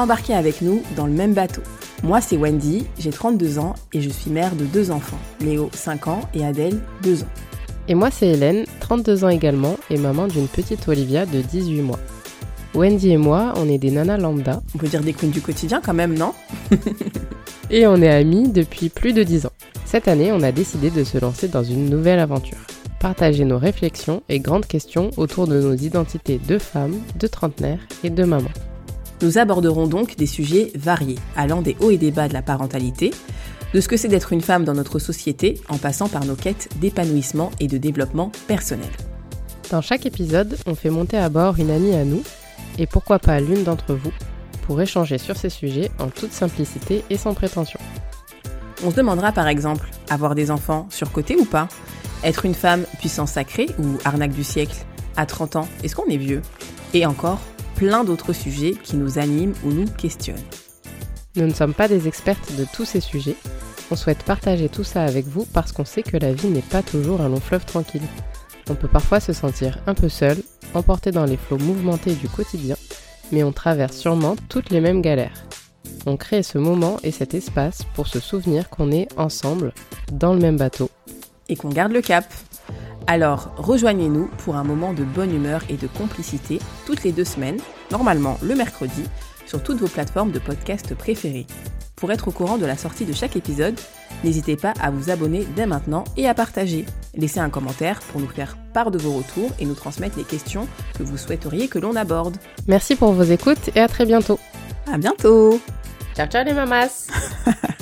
embarquer avec nous dans le même bateau. Moi, c'est Wendy, j'ai 32 ans et je suis mère de deux enfants, Léo, 5 ans, et Adèle, 2 ans. Et moi, c'est Hélène, 32 ans également, et maman d'une petite Olivia de 18 mois. Wendy et moi, on est des nanas lambda. On peut dire des queens du quotidien quand même, non? Et on est amis depuis plus de 10 ans. Cette année, on a décidé de se lancer dans une nouvelle aventure. Partager nos réflexions et grandes questions autour de nos identités de femmes, de trentenaires et de mamans. Nous aborderons donc des sujets variés, allant des hauts et des bas de la parentalité, de ce que c'est d'être une femme dans notre société, en passant par nos quêtes d'épanouissement et de développement personnel. Dans chaque épisode, on fait monter à bord une amie à nous, et pourquoi pas l'une d'entre vous, pour échanger sur ces sujets en toute simplicité et sans prétention. On se demandera par exemple, avoir des enfants surcotés ou pas? Être une femme puissance sacrée ou arnaque du siècle? À 30 ans, est-ce qu'on est vieux? Et encore, plein d'autres sujets qui nous animent ou nous questionnent. Nous ne sommes pas des expertes de tous ces sujets. On souhaite partager tout ça avec vous parce qu'on sait que la vie n'est pas toujours un long fleuve tranquille. On peut parfois se sentir un peu seul, emporté dans les flots mouvementés du quotidien, mais on traverse sûrement toutes les mêmes galères. On crée ce moment et cet espace pour se souvenir qu'on est ensemble, dans le même bateau. Et qu'on garde le cap. Alors, rejoignez-nous pour un moment de bonne humeur et de complicité toutes les deux semaines, normalement le mercredi, sur toutes vos plateformes de podcast préférées. Pour être au courant de la sortie de chaque épisode, n'hésitez pas à vous abonner dès maintenant et à partager. Laissez un commentaire pour nous faire part de vos retours et nous transmettre les questions que vous souhaiteriez que l'on aborde. Merci pour vos écoutes et à très bientôt. À bientôt Ciao ciao les mamas